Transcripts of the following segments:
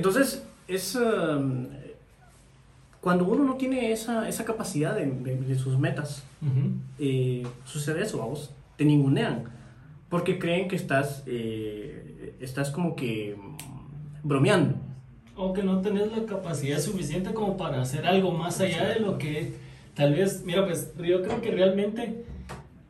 Entonces, es... um, cuando uno no tiene esa, esa capacidad de, de- de sus metas, Ujú. eh, sucede eso, vamos, te ningunean, porque creen que estás, eh, estás como que mm, bromeando. O que no tenés la capacidad suficiente como para hacer algo más allá de lo que tal vez, mira, pues yo creo que realmente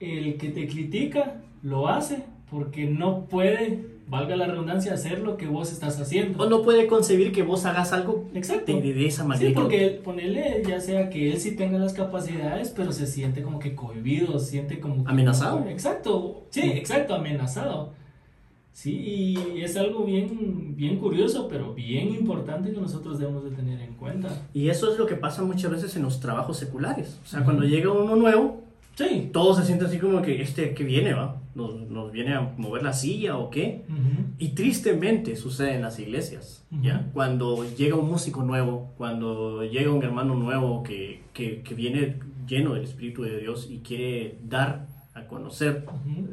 el que te critica lo hace porque no puede, valga la redundancia, hacer lo que vos estás haciendo. O no puede concebir que vos hagas algo Exacto. de, de esa Sí, magnitud. porque ponerle ya sea que él sí tenga las capacidades, pero se siente como que cohibido, siente como que- Amenazado. Exacto, sí, exacto, amenazado. Sí, y es algo bien, bien curioso, pero bien importante que nosotros debemos de tener en cuenta. Y eso es lo que pasa muchas veces en los trabajos seculares. O sea, Ujú. cuando llega uno nuevo, Sí. todos se sienten así como que este que viene, ¿va? Nos, nos viene a mover la silla o qué. Y tristemente sucede en las iglesias, ¿ya? Ujú. Cuando llega un músico nuevo, cuando llega un hermano nuevo que, que, que viene lleno del Espíritu de Dios y quiere dar a conocer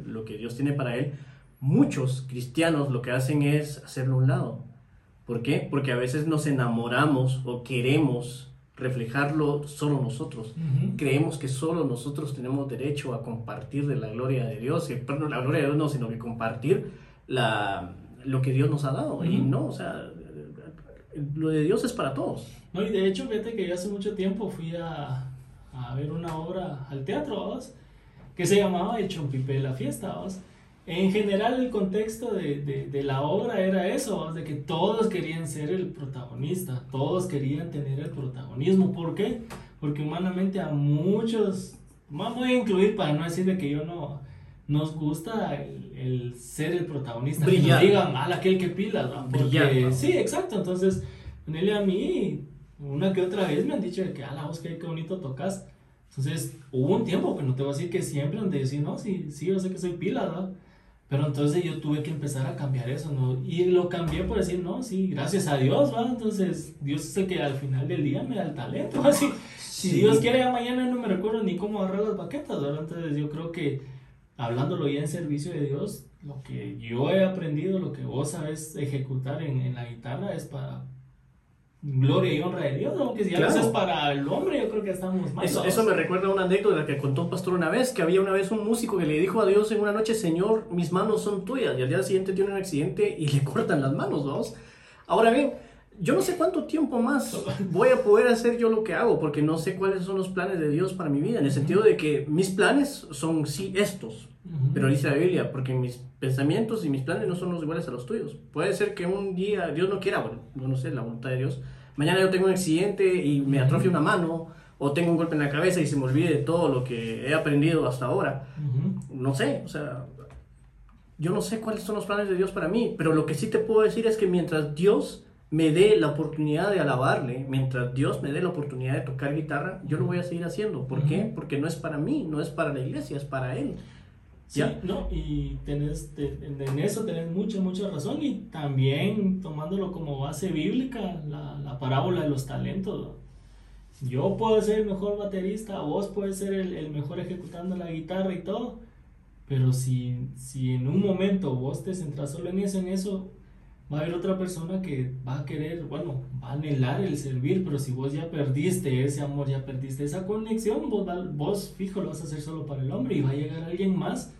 lo que Dios tiene para él, muchos cristianos lo que hacen es hacerlo a un lado. ¿Por qué? Porque a veces nos enamoramos o queremos reflejarlo solo nosotros. Ujú. Creemos que solo nosotros tenemos derecho a compartir de la gloria de Dios, y, perdón, la gloria de Dios no, sino que compartir la, lo que Dios nos ha dado. Y Ujú. no, o sea, lo de Dios es para todos. No, y de hecho, fíjate que yo hace mucho tiempo fui a, a ver una obra al teatro, ¿vos? que se llamaba El Chompipe de la Fiesta. ¿vos? En general, el contexto de, de, de la obra era eso, de que todos querían ser el protagonista, todos querían tener el protagonismo. ¿Por qué? Porque humanamente a muchos, vamos a incluir para no decir de que yo no, nos gusta el, el ser el protagonista. Que nos Brillar. digan, mal aquel que pilas, ¿no? Porque- Brillar, ¿no? Sí, exacto. Entonces, ponele a mí, una que otra vez me han dicho de que, a la voz, qué, qué bonito tocas. Entonces, hubo un tiempo, que no te voy a decir que siempre, donde decía, no, sí, sí, yo sé que soy pila, ¿no? Pero entonces yo tuve que empezar a cambiar eso, ¿no? Y lo cambié por decir, no, sí, gracias a Dios, ¿va? Entonces, Dios es el que al final del día me da el talento, así. Si Sí. Dios quiere, ya mañana no me recuerdo ni cómo agarrar las baquetas, ¿verdad? Entonces, yo creo que, hablándolo ya en servicio de Dios, lo que yo he aprendido, lo que vos sabes ejecutar en, en la guitarra es para gloria y honra de Dios, aunque si a Claro. veces para el hombre yo creo que estamos mal. Eso, ¿no? eso me recuerda a una anécdota que contó un pastor una vez, que había una vez un músico que le dijo a Dios en una noche, Señor, mis manos son tuyas, y al día siguiente tiene un accidente y le cortan las manos, vamos. Ahora bien, yo no sé cuánto tiempo más voy a poder hacer yo lo que hago, porque no sé cuáles son los planes de Dios para mi vida, en el sentido de que mis planes son sí estos, pero dice la Biblia, porque mis pensamientos y mis planes no son los iguales a los tuyos. Puede ser que un día Dios no quiera, bueno, no sé, la voluntad de Dios. Mañana yo tengo un accidente y me atrofia una mano, o tengo un golpe en la cabeza y se me olvide de todo lo que he aprendido hasta ahora. No sé, o sea, yo no sé cuáles son los planes de Dios para mí, pero lo que sí te puedo decir es que mientras Dios me dé la oportunidad de alabarle, mientras Dios me dé la oportunidad de tocar guitarra, yo lo voy a seguir haciendo. ¿Por qué? Porque no es para mí, no es para la iglesia, es para Él. Sí, ¿Ya? no, y tenés, te- en en eso tenés mucha, mucha razón y también tomándolo como base bíblica, la, la parábola de los talentos. ¿no? Yo puedo ser el mejor baterista, vos puedes ser el, el mejor ejecutando la guitarra y todo, pero si, si en un momento vos te centras solo en eso, en eso, va a haber otra persona que va a querer, bueno, va a anhelar el servir, pero si vos ya perdiste ese amor, ya perdiste esa conexión, vos, vos fijo lo vas a hacer solo para el hombre y va a llegar alguien más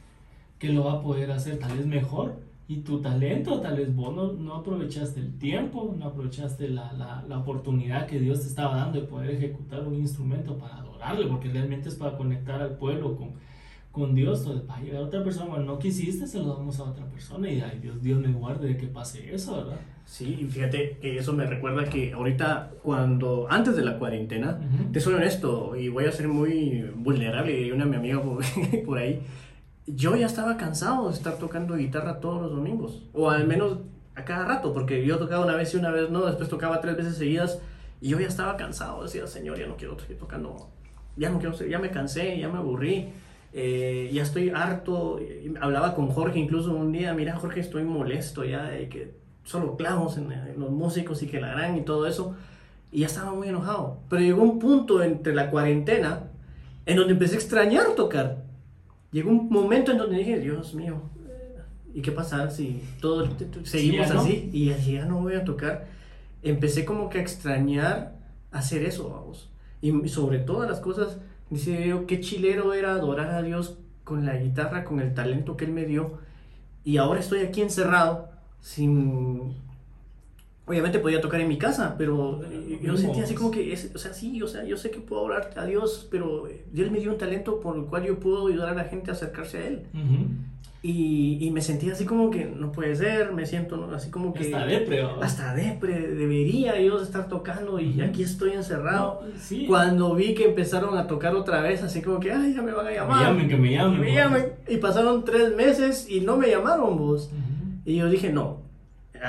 que lo va a poder hacer tal vez mejor. Y tu talento, tal vez vos no, no aprovechaste el tiempo, no aprovechaste la, la, la oportunidad que Dios te estaba dando de poder ejecutar un instrumento para adorarle, porque realmente es para conectar al pueblo con, con Dios. Entonces va a llegar otra persona, bueno, no quisiste, se lo damos a otra persona y ay, Dios, Dios me guarde de que pase eso, ¿verdad? Sí, y fíjate que eso me recuerda que ahorita, cuando, antes de la cuarentena, Ujú. te soy honesto y voy a ser muy vulnerable, y una de mi amiga por, por ahí, yo ya estaba cansado de estar tocando guitarra todos los domingos, o al menos a cada rato, porque yo tocaba una vez y una vez no, después tocaba tres veces seguidas, y yo ya estaba cansado, decía, Señor, ya no quiero seguir tocando, ya no quiero ya me cansé, ya me aburrí. Eh, ya estoy harto, hablaba con Jorge incluso un día, mira Jorge, estoy molesto ya de que solo clavos en, en los músicos y que la gran y todo eso, y ya estaba muy enojado. Pero llegó un punto entre la cuarentena en donde empecé a extrañar tocar. Llegó un momento en donde dije, Dios mío, ¿y qué pasa si todo t- t- seguimos no. así y así ya no voy a tocar? empecé como que a extrañar hacer eso, vamos. Y sobre todas las cosas, dice yo, qué chilero era adorar a Dios con la guitarra, con el talento que Él me dio. Y ahora estoy aquí encerrado, sin... Obviamente podía tocar en mi casa, pero yo sentía así como que, es, o sea, sí, o sea, yo sé que puedo orar a Dios, pero Dios me dio un talento por el cual yo puedo ayudar a la gente a acercarse a Él. Y, y, me sentía así como que no puede ser, me siento así como que... Hasta depre. Hasta depre, debería Dios estar tocando y aquí estoy encerrado. Cuando vi que empezaron a tocar otra vez, así como que, ay, ya me van a llamar. Me llamen, que me llamen. me llamen. Y pasaron tres meses y no me llamaron vos. Y yo dije, no,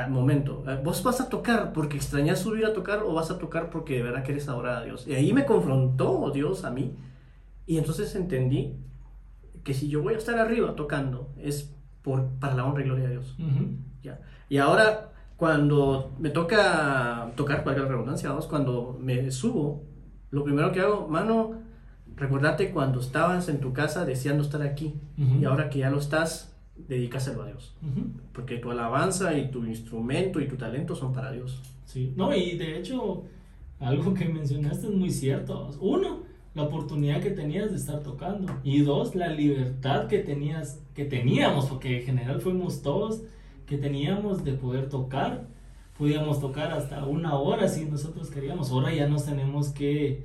momento, eh, vos vas a tocar porque extrañas subir a tocar o vas a tocar porque de verdad quieres adorar a Dios. Y ahí me confrontó Dios a mí. Y entonces entendí que si yo voy a estar arriba tocando es por, para la honra y gloria de Dios. ¿ya? Y ahora, cuando me toca tocar, para la redundancia, cuando me subo, lo primero que hago, mano, recordate cuando estabas en tu casa deseando estar aquí y ahora que ya lo estás, dedícaselo a Dios. Porque tu alabanza y tu instrumento y tu talento son para Dios. Sí, no, y de hecho, algo que mencionaste es muy cierto. Uno, la oportunidad que tenías de estar tocando y dos, la libertad que tenías, que teníamos, porque en general fuimos todos, que teníamos de poder tocar. Podíamos tocar hasta una hora si nosotros queríamos. Ahora ya nos tenemos que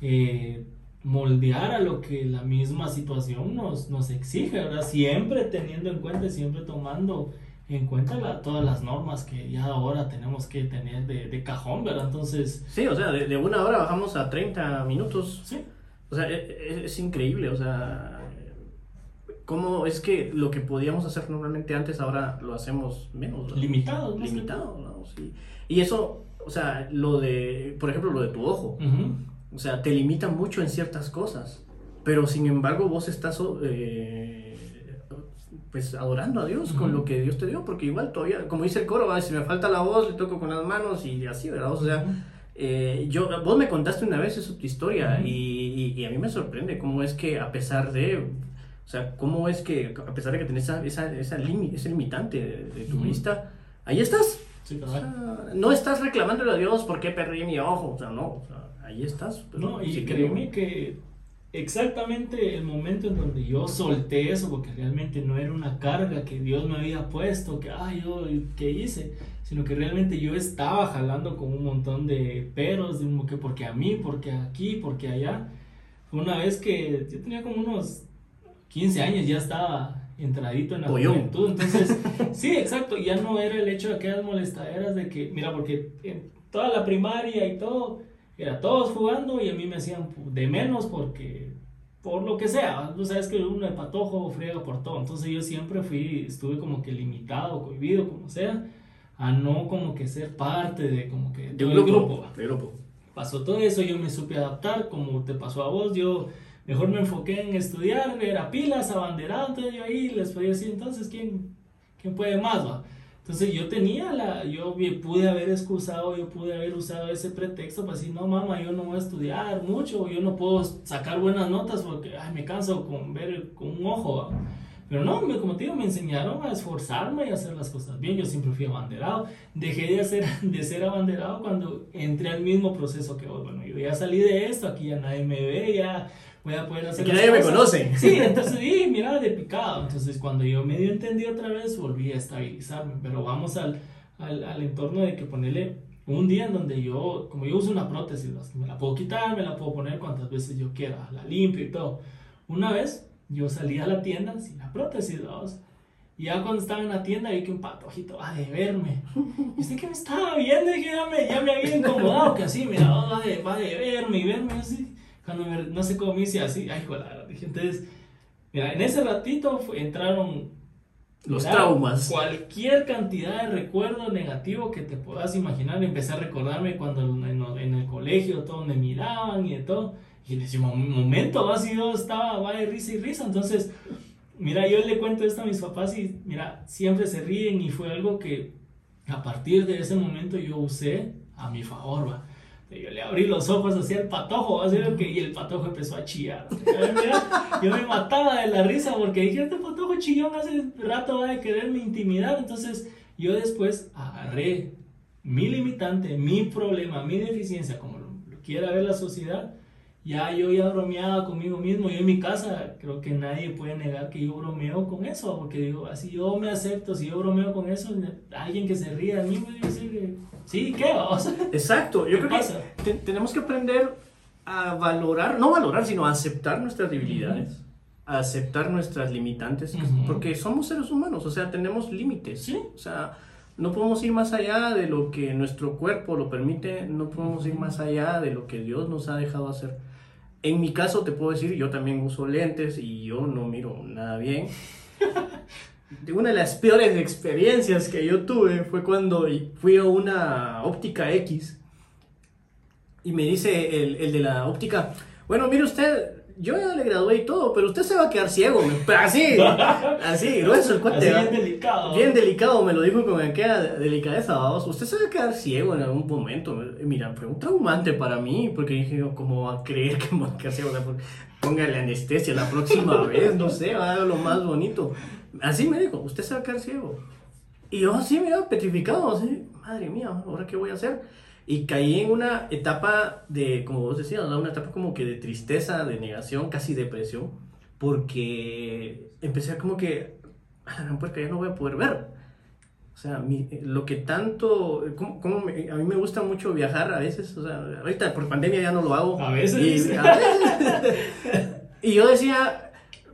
eh, moldear a lo que la misma situación nos, nos exige, ¿verdad? Siempre teniendo en cuenta, siempre tomando en cuenta todas las normas que ya ahora tenemos que tener de, de cajón, ¿verdad? Entonces... Sí, o sea, de, de, una hora bajamos a 30 minutos. Sí. O sea, es, e, es, increíble, o sea, cómo es que lo que podíamos hacer normalmente antes ahora lo hacemos menos. Limitado. Limitado, ¿no? Sí. Y eso, o sea, lo de, por ejemplo, lo de tu ojo, o sea, te limita mucho en ciertas cosas, pero sin embargo vos estás... Eh, pues adorando a Dios con lo que Dios te dio, porque igual todavía, como dice el coro, si me falta la voz, le toco con las manos y así, ¿verdad? O sea, eh, yo, vos me contaste una vez eso, tu historia, y, y, a mí me sorprende cómo es que a pesar de, o sea, cómo es que a pesar de que tenés esa, esa, esa ese limitante de, tu vista, ahí estás. no estás reclamándole a Dios por qué perdí mi ojo, o sea, no, o sea, ahí estás. No, y créeme que exactamente el momento en donde yo solté eso, porque realmente no era una carga que Dios me había puesto, que, ay, yo, ¿qué hice? Sino que realmente yo estaba jalando con un montón de peros, de que porque a mí, porque aquí, porque allá. Una vez que yo tenía como unos 15 años, ya estaba entradito en la juventud. Entonces, sí, exacto, ya no era el hecho de aquellas molestaderas de que, mira, porque en toda la primaria y todo, era todos jugando y a mí me hacían de menos porque, por lo que sea, tú sabes que uno de patojo friega por todo, entonces yo siempre fui, estuve como que limitado, cohibido, como sea, a no como que ser parte de como que de un grupo, grupo. Pasó todo eso, yo me supe adaptar, como te pasó a vos, yo mejor me enfoqué en estudiar, era pilas, abanderado, entonces yo ahí les podía decir, entonces, ¿quién, quién puede más? Va? Entonces yo tenía la, yo pude haber excusado, yo pude haber usado ese pretexto para decir, no mamá, yo no voy a estudiar mucho, yo no puedo sacar buenas notas porque ay, me canso con ver con un ojo. Pero no, como te digo, me enseñaron a esforzarme y a hacer las cosas bien. Yo siempre fui abanderado. Dejé de, hacer, de ser abanderado cuando entré al mismo proceso que vos. Bueno, yo ya salí de esto, aquí ya nadie me ve, ya voy a poder hacer. Que nadie me conoce. Sí, entonces, sí, mira, de picado. Entonces, cuando yo medio entendí otra vez, volví a estabilizarme. Pero vamos al, al, al entorno de que ponerle un día en donde yo, como yo uso una prótesis, me la puedo quitar, me la puedo poner cuantas veces yo quiera, la limpio y todo. Una vez yo salí a la tienda sin la prótesis, dos. Y ya cuando estaba en la tienda vi que un patojito va de verme. Y usted que me estaba viendo, y ya me, ya me había incomodado, que así, mira, va de, va de verme y verme así cuando no sé cómo me hice así, ay, joder, dije, entonces, mira, en ese ratito entraron los traumas. Cualquier cantidad de recuerdo negativo que te puedas imaginar, empecé a recordarme cuando en, el colegio todos me miraban y de todo. Y en ese momento así yo estaba va de risa y risa. Entonces, mira, yo le cuento esto a mis papás y mira, siempre se ríen y fue algo que a partir de ese momento yo usé a mi favor, ¿va? Yo le abrí los ojos hacia el patojo, así que, y el patojo empezó a chillar. yo me mataba de la risa porque dije, este patojo chillón hace rato va a quererme intimidar. Entonces yo después agarré mi limitante, mi problema, mi deficiencia, como lo, quiera ver la sociedad, ya yo ya bromeaba conmigo mismo. Yo en mi casa creo que nadie puede negar que yo bromeo con eso, porque digo, así yo me acepto, si yo bromeo con eso, alguien que se ría a mí me dice, sí, ¿qué? O Exacto, yo creo que tenemos que aprender a valorar, no valorar, sino a aceptar nuestras debilidades. A aceptar nuestras limitantes, porque somos seres humanos, o sea, tenemos límites. ¿Sí? O sea, no podemos ir más allá de lo que nuestro cuerpo lo permite, no podemos ir más allá de lo que Dios nos ha dejado hacer. En mi caso te puedo decir, yo también uso lentes y yo no miro nada bien. Una de las peores experiencias que yo tuve fue cuando fui a una óptica X y me dice el, el de la óptica, bueno, mire usted, yo ya le gradué y todo, pero usted se va a quedar ciego. Así, así, grueso el cuate. bien delicado. Bien delicado, me lo dijo con aquella delicadeza, vamos. Usted se va a quedar ciego en algún momento. Mira, fue un traumante para mí, porque dije, ¿cómo va a creer que me va a quedar ciego? póngale anestesia la próxima vez, no sé, va a lo más bonito. Así me dijo, usted se va a quedar ciego. Y yo así, mira, petrificado, así, madre mía, ¿ahora qué voy a hacer? Y caí en una etapa de, como vos decías, una etapa como que de tristeza, de negación, casi depresión, porque empecé a como que, a la puerca, ya no voy a poder ver. O sea, lo que tanto, como, como a mí me gusta mucho viajar a veces, o sea, ahorita por pandemia ya no lo hago. A veces. Y, a veces. y yo decía,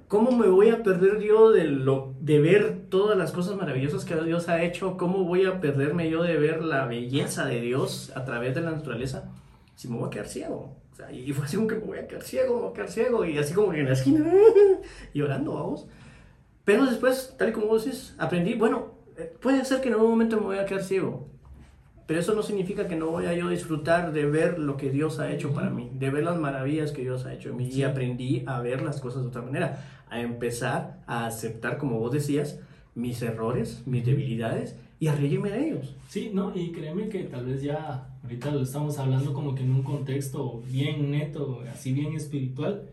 ¿Cómo me voy a perder yo de, lo, de ver todas las cosas maravillosas que Dios ha hecho? ¿Cómo voy a perderme yo de ver la belleza de Dios a través de la naturaleza si me voy a quedar ciego? O sea, y fue así como que me voy a quedar ciego, me voy a quedar ciego, y así como que en la esquina, llorando, vamos. Pero después, tal y como vos decís, aprendí, bueno, eh, puede ser que en algún momento me voy a quedar ciego, pero eso no significa que no voy a yo disfrutar de ver lo que Dios ha hecho para mí, de ver las maravillas que Dios ha hecho en mí. Y aprendí a ver las cosas de otra manera, a empezar a aceptar, como vos decías, mis errores, mis debilidades y a reírme de ellos. Sí, no, y créeme que tal vez ya ahorita lo estamos hablando como que en un contexto bien neto, así bien espiritual,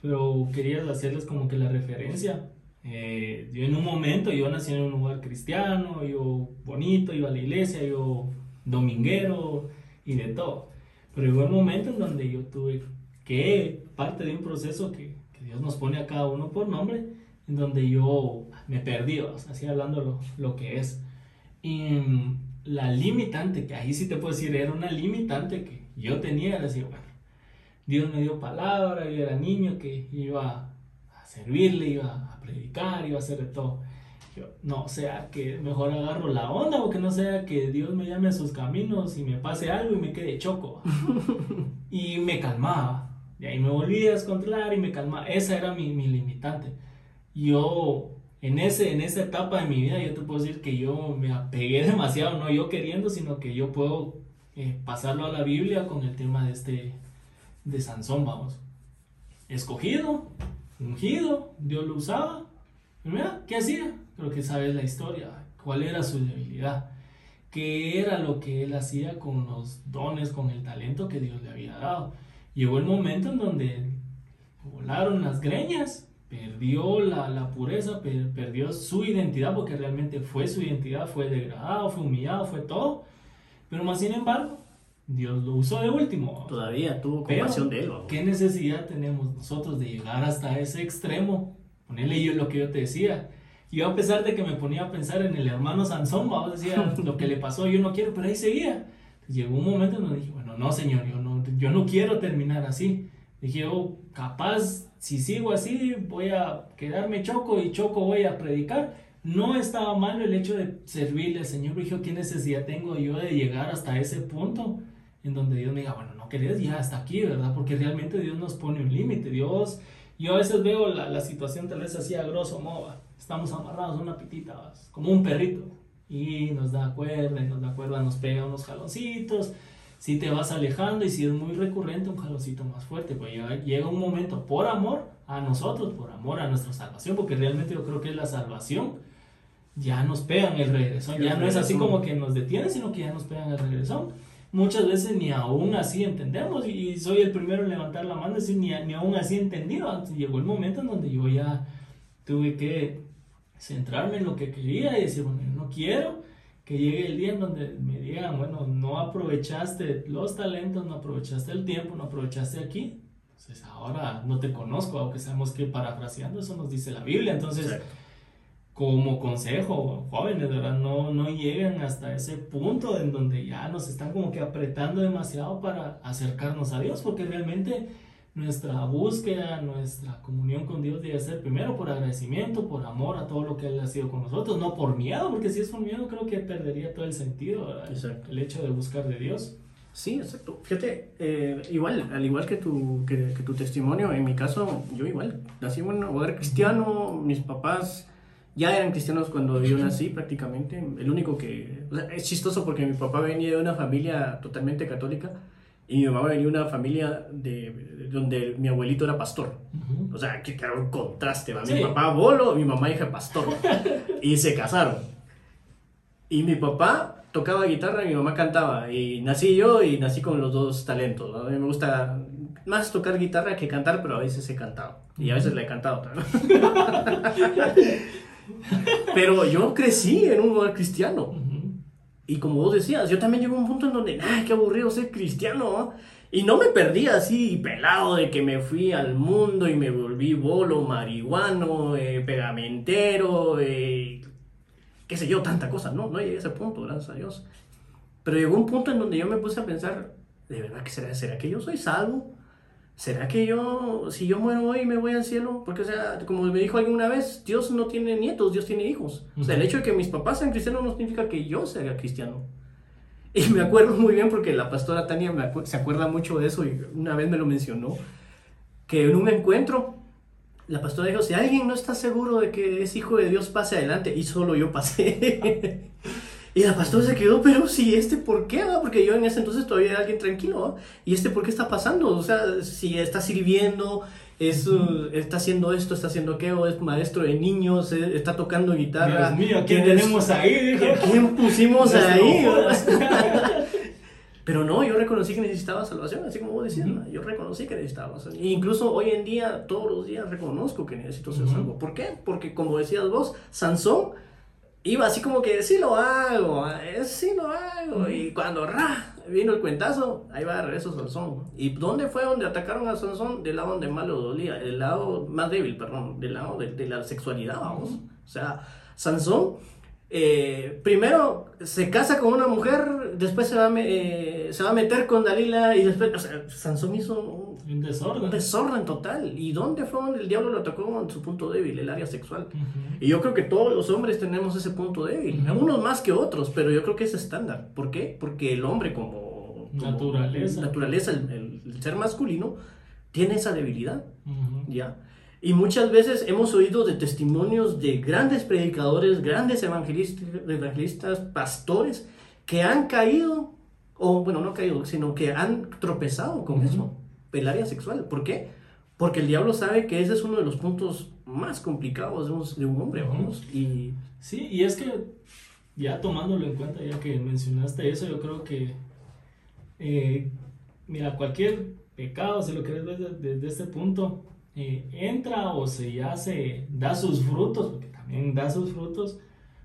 pero quería hacerles como que la referencia. Eh, yo en un momento, yo nací en un lugar cristiano, yo bonito, iba a la iglesia, yo dominguero y de todo. Pero llegó un momento en donde yo tuve que, parte de un proceso que, que Dios nos pone a cada uno por nombre, en donde yo me perdí, así hablando lo, lo que es. Y mm, la limitante, que ahí sí te puedo decir, era una limitante que yo tenía, decir, bueno, Dios me dio palabra, yo era niño que iba a servirle, iba a predicar, iba a hacer de todo no sea que mejor agarro la onda o que no sea que Dios me llame a sus caminos y me pase algo y me quede choco. y me calmaba. Y ahí me volví a descontrolar y me calmaba. Esa era mi, mi limitante. Yo, en, ese, en esa etapa de mi vida, yo te puedo decir que yo me apegué demasiado, no yo queriendo, sino que yo puedo eh, pasarlo a la Biblia con el tema de este, de Sansón, vamos. Escogido, ungido, Dios lo usaba. mira, ¿qué hacía? Creo que sabes la historia, cuál era su debilidad, qué era lo que él hacía con los dones, con el talento que Dios le había dado. Llegó el momento en donde volaron las greñas, perdió la, la pureza, perdió su identidad, porque realmente fue su identidad, fue degradado, fue humillado, fue todo. Pero más sin embargo, Dios lo usó de último. Todavía tuvo compasión de él. ¿Qué necesidad tenemos nosotros de llegar hasta ese extremo? Ponerle yo lo que yo te decía yo a pesar de que me ponía a pensar en el hermano Sansón, vamos, decía lo que le pasó, yo no quiero, pero ahí seguía. Llegó un momento en donde dije, bueno, no señor, yo no, yo no quiero terminar así. Dije, oh, capaz, si sigo así, voy a quedarme choco y choco voy a predicar. No estaba malo el hecho de servirle al Señor, dije, ¿qué necesidad tengo yo de llegar hasta ese punto? En donde Dios me diga, bueno, no querés ya hasta aquí, ¿verdad? Porque realmente Dios nos pone un límite. Dios, yo a veces veo la, la situación tal vez así a grosso modo estamos amarrados a una pitita, como un perrito. Y nos da cuerda, y nos da cuerda, nos pega unos jaloncitos. Si te vas alejando y si es muy recurrente, un jaloncito más fuerte. Pues llega, un momento, por amor a nosotros, por amor a nuestra salvación, porque realmente yo creo que es la salvación. Ya nos pegan el regreso. Ya no es así como que nos detienen, sino que ya nos pegan el regreso. Muchas veces ni aún así entendemos. Y soy el primero en levantar la mano y decir, ni, ni aún así entendido. Llegó el momento en donde yo ya tuve que centrarme en lo que quería y decir, bueno, yo no quiero. que llegue el día en donde me digan, bueno, no aprovechaste los talentos, no aprovechaste el tiempo, no aprovechaste aquí. Entonces ahora no te conozco, aunque sabemos que parafraseando eso nos dice la Biblia. Entonces, como consejo, jóvenes, ¿verdad? No, no lleguen hasta ese punto en donde ya nos están como que apretando demasiado para acercarnos a Dios, porque realmente nuestra búsqueda, nuestra comunión con Dios debe ser primero por agradecimiento, por amor a todo lo que Él ha sido con nosotros, no por miedo, porque si es por miedo creo que perdería todo el sentido, el hecho de buscar de Dios. Sí, exacto. Fíjate, eh, igual, al igual que tu, que, tu testimonio, en mi caso, yo igual, nací en un hogar cristiano, mis papás ya eran cristianos cuando yo nací prácticamente, el único que... es chistoso porque mi papá venía de una familia totalmente católica, y mi mamá venía de una familia de, donde mi abuelito era pastor. O sea, que era un contraste. Mi papá bolo, mi mamá hija pastor. y se casaron. Y mi papá tocaba guitarra y mi mamá cantaba. Y nací yo y nací con los dos talentos. A mí me gusta más tocar guitarra que cantar, pero a veces he cantado. Y a veces le he cantado también. pero yo crecí en un lugar cristiano. Y como vos decías, yo también llego a un punto en donde, ay, qué aburrido ser cristiano. Y no me perdí así pelado de que me fui al mundo y me volví bolo, marihuano, eh, pegamentero, eh, qué sé yo, tanta cosa. No, no llegué a ese punto, gracias a Dios. Pero llegó un punto en donde yo me puse a pensar, ¿de verdad que será? ¿Será que yo soy salvo? ¿Será que yo, si yo muero hoy, me voy al cielo? Porque, o sea, como me dijo alguna vez, Dios no tiene nietos, Dios tiene hijos. O sea, el hecho de que mis papás sean cristianos no significa que yo sea cristiano. Y me acuerdo muy bien porque la pastora Tania se acuerda mucho de eso y una vez me lo mencionó, que en un encuentro la pastora dijo, si alguien no está seguro de que es hijo de Dios, pase adelante. Y solo yo pasé. Y la pastora se quedó, pero si este por qué, porque yo en ese entonces todavía era alguien tranquilo, y este por qué está pasando, o sea, si está sirviendo, es, uh, está haciendo esto, está haciendo aquello, es maestro de niños, eh, está tocando guitarra. Dios mío, ¿quién tenemos ahí? ¿Quién pusimos ahí? Pero no, yo reconocí que necesitaba salvación, así como vos decías, yo reconocí que necesitaba salvación. E incluso hoy en día, todos los días reconozco que necesito ser salvo. ¿Por qué? Porque como decías vos, Sansón iba así como que sí lo hago, eh, sí lo hago. Y cuando ra, vino el cuentazo, ahí va de regreso Sansón. ¿Y dónde fue donde atacaron a Sansón? Del lado donde más lo dolía, el lado más débil, perdón, del lado de, de la sexualidad, vamos. O sea, Sansón eh, primero se casa con una mujer, después se va, eh, se va a meter con Dalila y después, o sea, Sansón hizo un, desorden. Un desorden total. ¿Y dónde fue donde el diablo lo atacó en su punto débil, el área sexual? Y yo creo que todos los hombres tenemos ese punto débil, algunos más que otros, pero yo creo que es estándar. ¿Por qué? Porque el hombre como, naturaleza, naturaleza el, ser masculino, tiene esa debilidad. ¿Ya? Y muchas veces hemos oído de testimonios de grandes predicadores, grandes evangelistas, evangelistas pastores, que han caído, o bueno, no caído, sino que han tropezado con eso, el área sexual. ¿Por qué? Porque el diablo sabe que ese es uno de los puntos más complicados de un, hombre, vamos. Y... Sí, y es que ya tomándolo en cuenta, ya que mencionaste eso, yo creo que, eh, mira, cualquier pecado, si lo querés ver desde este punto, eh, entra o se ya se da sus frutos, porque también da sus frutos,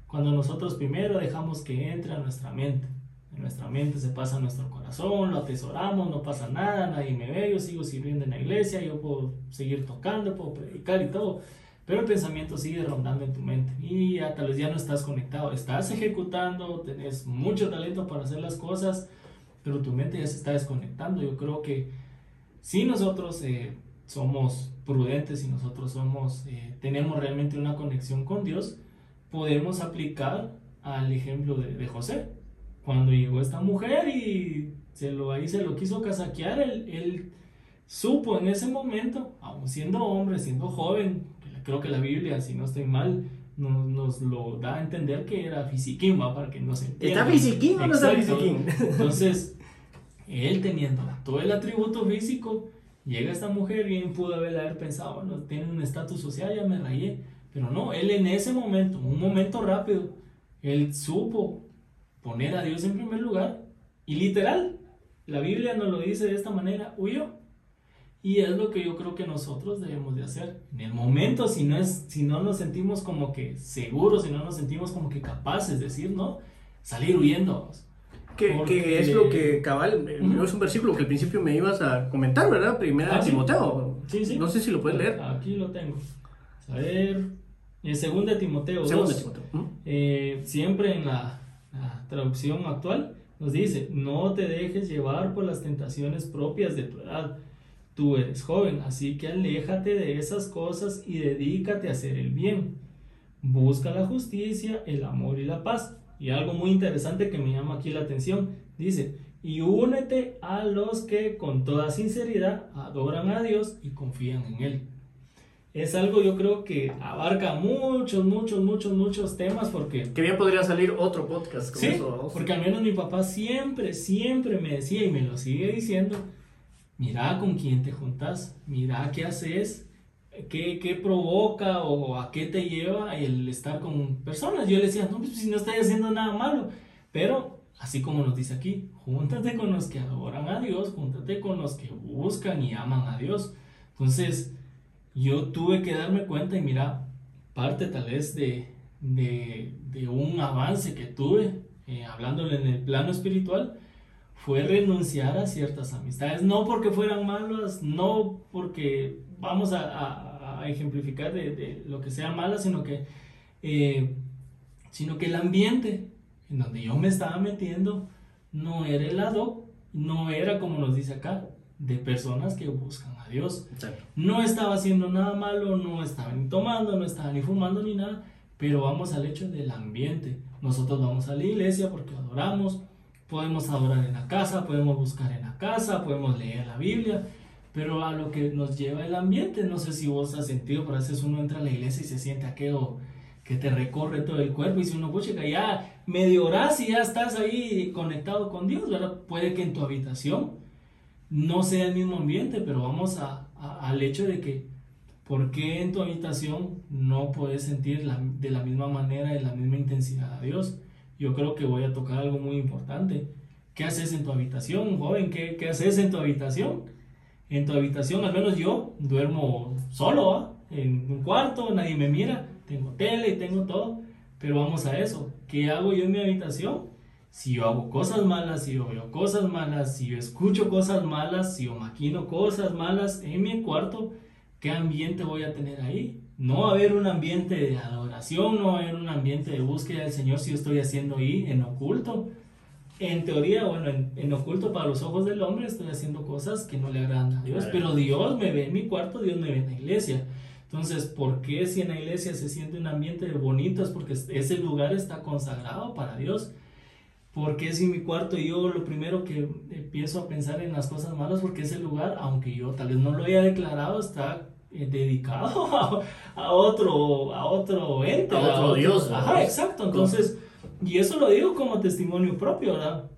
cuando nosotros primero dejamos que entre a nuestra mente. En nuestra mente se pasa a nuestro corazón, lo atesoramos, no pasa nada, nadie me ve, yo sigo sirviendo en la iglesia, yo puedo seguir tocando, puedo predicar y todo. Pero el pensamiento sigue rondando en tu mente y ya tal vez ya no estás conectado, estás ejecutando, tenés mucho talento para hacer las cosas, pero tu mente ya se está desconectando. Yo creo que si nosotros eh, somos prudentes y nosotros somos, eh, tenemos realmente una conexión con Dios, podemos aplicar al ejemplo de, de, José. Cuando llegó esta mujer y se lo, ahí se lo quiso casaquear, él, él supo en ese momento, aún siendo hombre, siendo joven, creo que la Biblia, si no estoy mal, nos, nos lo da a entender que era fisiquín, ¿va? para que no se entienda. ¿Está fisiquín o no está fisiquín? Entonces, él teniendo todo el atributo físico, Llega esta mujer, bien pudo haber, pensado, bueno, tiene un estatus social, ya me rayé. Pero no, él en ese momento, un momento rápido, él supo poner a Dios en primer lugar y literal, la Biblia nos lo dice de esta manera, huyó. Y es lo que yo creo que nosotros debemos de hacer. En el momento, si no, es, si no nos sentimos como que seguros, si no nos sentimos como que capaces de decir, ¿no? salir huyendo. Que, que es lo que cabal, Ujú. es un versículo que al principio me ibas a comentar, ¿verdad? Primera Ah, de. Timoteo. Sí, sí. No sé si lo puedes leer. Aquí lo tengo. A ver, en 2 Timoteo 2. Segundo de Timoteo. ¿Mm? Eh, siempre en la, la traducción actual nos dice, no te dejes llevar por las tentaciones propias de tu edad. Tú eres joven, así que aléjate de esas cosas y dedícate a hacer el bien. Busca la justicia, el amor y la paz. Y algo muy interesante que me llama aquí la atención, dice, y únete a los que con toda sinceridad adoran a Dios y confían en Él es algo yo creo que abarca muchos, muchos, muchos, muchos temas porque... Que bien podría salir otro podcast con Sí, eso. porque al menos mi papá siempre, siempre me decía y me lo sigue diciendo, mira con quién te juntas, mira qué haces, qué, qué provoca o a qué te lleva el estar con personas. Yo le decía, no, pues si no estoy haciendo nada malo, pero así como nos dice aquí, júntate con los que adoran a Dios, júntate con los que buscan y aman a Dios. Entonces, yo tuve que darme cuenta y mira, parte tal vez de, de, de un avance que tuve, eh, hablándole en el plano espiritual, fue renunciar a ciertas amistades, no porque fueran malas, no porque vamos a, a- a ejemplificar de, de lo que sea mala, sino que, eh, sino que el ambiente en donde yo me estaba metiendo no era el lado, no era como nos dice acá, de personas que buscan a Dios. Exacto. No estaba haciendo nada malo, no estaba ni tomando, no estaba ni fumando ni nada, pero vamos al hecho del ambiente. Nosotros vamos a la iglesia porque adoramos, podemos adorar en la casa, podemos buscar en la casa, podemos leer la Biblia, pero a lo que nos lleva el ambiente, no sé si vos has sentido, pero a veces uno entra a la iglesia y se siente aquello que te recorre todo el cuerpo y si uno pucha que ya medio orás y ya estás ahí conectado con Dios, ¿verdad? Puede que en tu habitación no sea el mismo ambiente, pero vamos a, a- al hecho de que, ¿por qué en tu habitación no puedes sentir la- de la misma manera, de la misma intensidad a Dios? Yo creo que voy a tocar algo muy importante. ¿Qué haces en tu habitación, joven? ¿Qué, qué haces en tu habitación? En tu habitación, al menos yo, duermo solo, en un cuarto, nadie me mira, tengo tele tengo todo, pero vamos a eso. ¿Qué hago yo en mi habitación? si yo hago cosas malas, si yo veo cosas malas, si yo escucho cosas malas, si yo maquino cosas malas en mi cuarto, ¿qué ambiente voy a tener ahí? No va a haber un ambiente de adoración, no va a haber un ambiente de búsqueda del Señor si yo estoy haciendo ahí en oculto. En teoría, bueno, en, en oculto para los ojos del hombre estoy haciendo cosas que no le agradan a Dios, Claro. pero Dios me ve en mi cuarto, Dios me ve en la iglesia. Entonces, ¿por qué si en la iglesia se siente un ambiente bonito? Es porque ese lugar está consagrado para Dios. Porque si en mi cuarto yo lo primero que empiezo a pensar en las cosas malas, porque ese lugar, aunque yo tal vez no lo haya declarado, está eh, dedicado a, a otro, a otro ente, A otro Dios, Ajá, exacto. Entonces, y eso lo digo como testimonio propio, ¿verdad?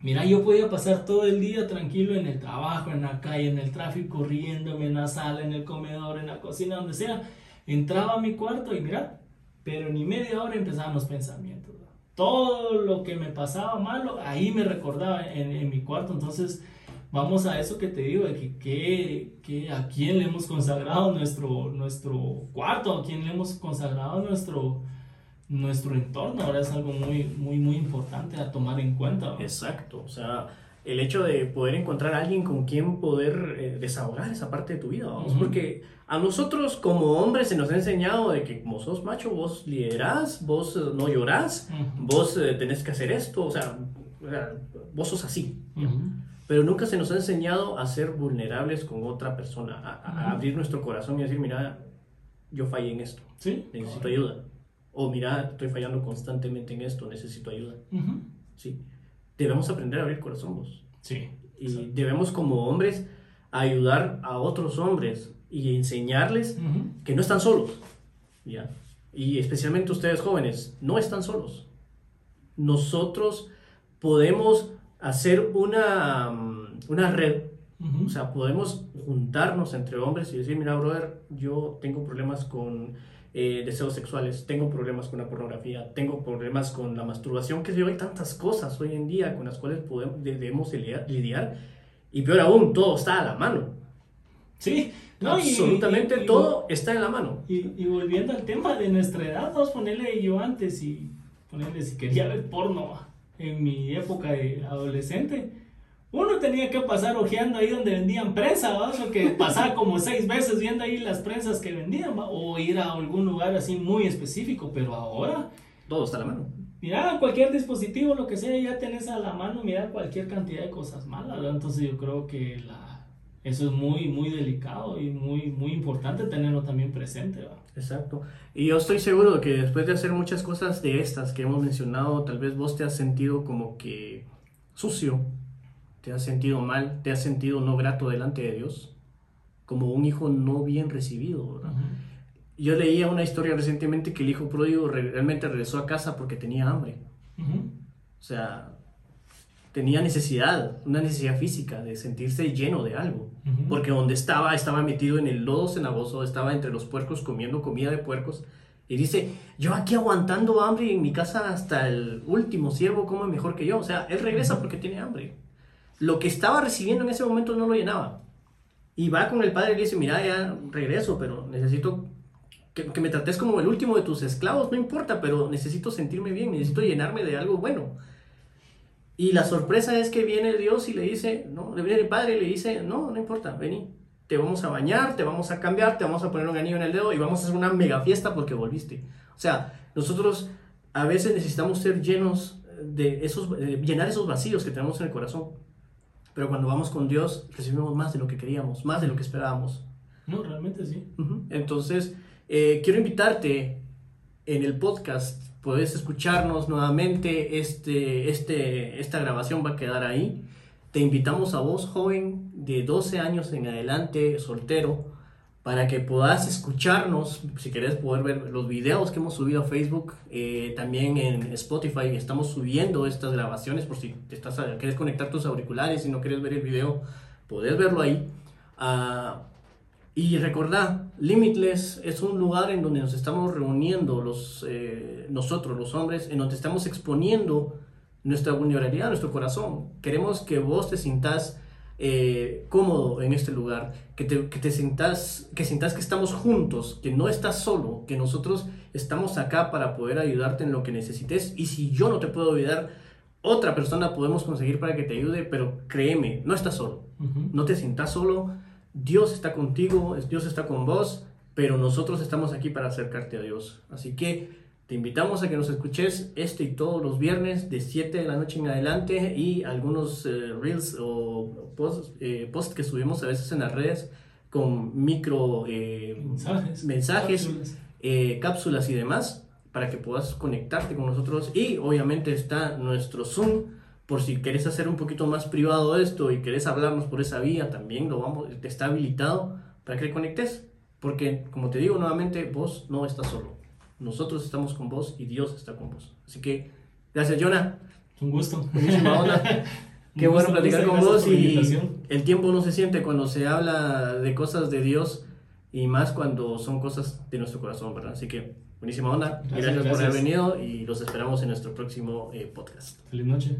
Mira, yo podía pasar todo el día tranquilo en el trabajo, en la calle, en el tráfico, riéndome en la sala, en el comedor, en la cocina, donde sea. Entraba a mi cuarto y mira, pero ni media hora empezaban los pensamientos. ¿verdad? Todo lo que me pasaba malo, ahí me recordaba en, en mi cuarto. Entonces, vamos a eso que te digo, de que, que, que a quién le hemos consagrado nuestro, nuestro cuarto, a quién le hemos consagrado nuestro, nuestro entorno. Ahora es algo muy, muy, muy importante a tomar en cuenta. ¿verdad? Exacto, o sea, el hecho de poder encontrar a alguien con quien poder eh, desahogar esa parte de tu vida, vamos, Ujú. porque a nosotros como hombres se nos ha enseñado de que como sos macho, vos liderás, vos eh, no llorás, Ujú. vos eh, tenés que hacer esto, o sea, vos sos así, Ujú. pero nunca se nos ha enseñado a ser vulnerables con otra persona, a, a abrir nuestro corazón y decir, mira, yo fallé en esto, Sí. necesito ayuda, o mira, estoy fallando constantemente en esto, necesito ayuda. ¿sí? Debemos aprender a abrir corazón vos. Sí. Y Exacto. debemos como hombres ayudar a otros hombres y enseñarles que no están solos. ¿ya? Y especialmente ustedes jóvenes, no están solos. Nosotros podemos hacer una, mm, una red, o sea, podemos juntarnos entre hombres y decir, mira, brother, yo tengo problemas con eh, deseos sexuales, tengo problemas con la pornografía, tengo problemas con la masturbación, que sé yo, hay tantas cosas hoy en día con las cuales podemos, debemos lidiar, y peor aún, todo está a la mano. Sí. No, y- Absolutamente y- y- todo está en la mano. Y, y volviendo al tema de nuestra edad, vamos a ponerle yo antes y ponerle si quería ver porno en mi época de adolescente, uno tenía que pasar ojeando ahí donde vendían prensa, ¿va? O que pasaba como seis veces viendo ahí las prensas que vendían, ¿va? o ir a algún lugar así muy específico, pero ahora... Todo está a la mano. Mira, cualquier dispositivo, lo que sea, ya tenés a la mano, mira cualquier cantidad de cosas malas, ¿verdad? Entonces yo creo que la, eso es muy, muy delicado y muy, muy importante tenerlo también presente, ¿verdad? Exacto. Y yo estoy seguro de que después de hacer muchas cosas de estas que hemos mencionado, tal vez vos te has sentido como que sucio, te has sentido mal, te has sentido no grato delante de Dios, como un hijo no bien recibido, ¿verdad? Yo leía una historia recientemente que el hijo pródigo realmente regresó a casa porque tenía hambre. O sea, tenía necesidad, una necesidad física de sentirse lleno de algo. Porque donde estaba, estaba metido en el lodo cenagoso, estaba entre los puercos comiendo comida de puercos. Y dice, yo aquí aguantando hambre en mi casa hasta el último siervo come mejor que yo. O sea, él regresa porque tiene hambre. Lo que estaba recibiendo en ese momento no lo llenaba. Y va con el padre y le dice, mira, ya regreso, pero necesito que, me trates como el último de tus esclavos, no importa, pero necesito sentirme bien, necesito llenarme de algo bueno. Y la sorpresa es que viene Dios y le dice, no, le viene el Padre y le dice, no, no importa, vení, te vamos a bañar, te vamos a cambiar, te vamos a poner un anillo en el dedo y vamos a hacer una mega fiesta porque volviste. O sea, nosotros a veces necesitamos ser llenos de esos, llenar esos vacíos que tenemos en el corazón. Pero cuando vamos con Dios recibimos más de lo que queríamos, más de lo que esperábamos. No, realmente sí. Entonces, eh, quiero invitarte en el podcast. Puedes escucharnos nuevamente. Este, este, esta grabación va a quedar ahí. Te invitamos a vos, joven, de 12 años en adelante, soltero, para que puedas escucharnos. Si querés poder ver los videos que hemos subido a Facebook, eh, también en Spotify. Estamos subiendo estas grabaciones por si estás, quieres conectar tus auriculares y no quieres ver el video, puedes verlo ahí. Uh, y recordad, Limitless es un lugar en donde nos estamos reuniendo los, eh, nosotros, los hombres, en donde estamos exponiendo nuestra vulnerabilidad, nuestro corazón. Queremos que vos te sintas eh, cómodo en este lugar, que te, que te sientas, que sientas que estamos juntos, que no estás solo, que nosotros estamos acá para poder ayudarte en lo que necesites. Y si yo no te puedo ayudar, otra persona podemos conseguir para que te ayude, pero créeme, no estás solo. No te sientas solo Dios está contigo, Dios está con vos, pero nosotros estamos aquí para acercarte a Dios. Así que te invitamos a que nos escuches este y todos los viernes de 7 de la noche en adelante y algunos eh, reels o eh, posts que subimos a veces en las redes con micro eh, mensajes, mensajes cápsulas. y demás para que puedas conectarte con nosotros y obviamente está nuestro Zoom por si querés hacer un poquito más privado esto y querés hablarnos por esa vía, también lo vamos, te está habilitado para que conectes. Porque, como te digo nuevamente, vos no estás solo. Nosotros estamos con vos y Dios está con vos. Así que, gracias, Jonah. Un gusto. Qué bueno platicar con vos y el tiempo no se siente cuando se habla de cosas de Dios y más cuando son cosas de nuestro corazón, ¿verdad? Así que buenísima onda. Gracias, gracias, por haber venido y los esperamos en nuestro próximo eh, podcast. Feliz noche.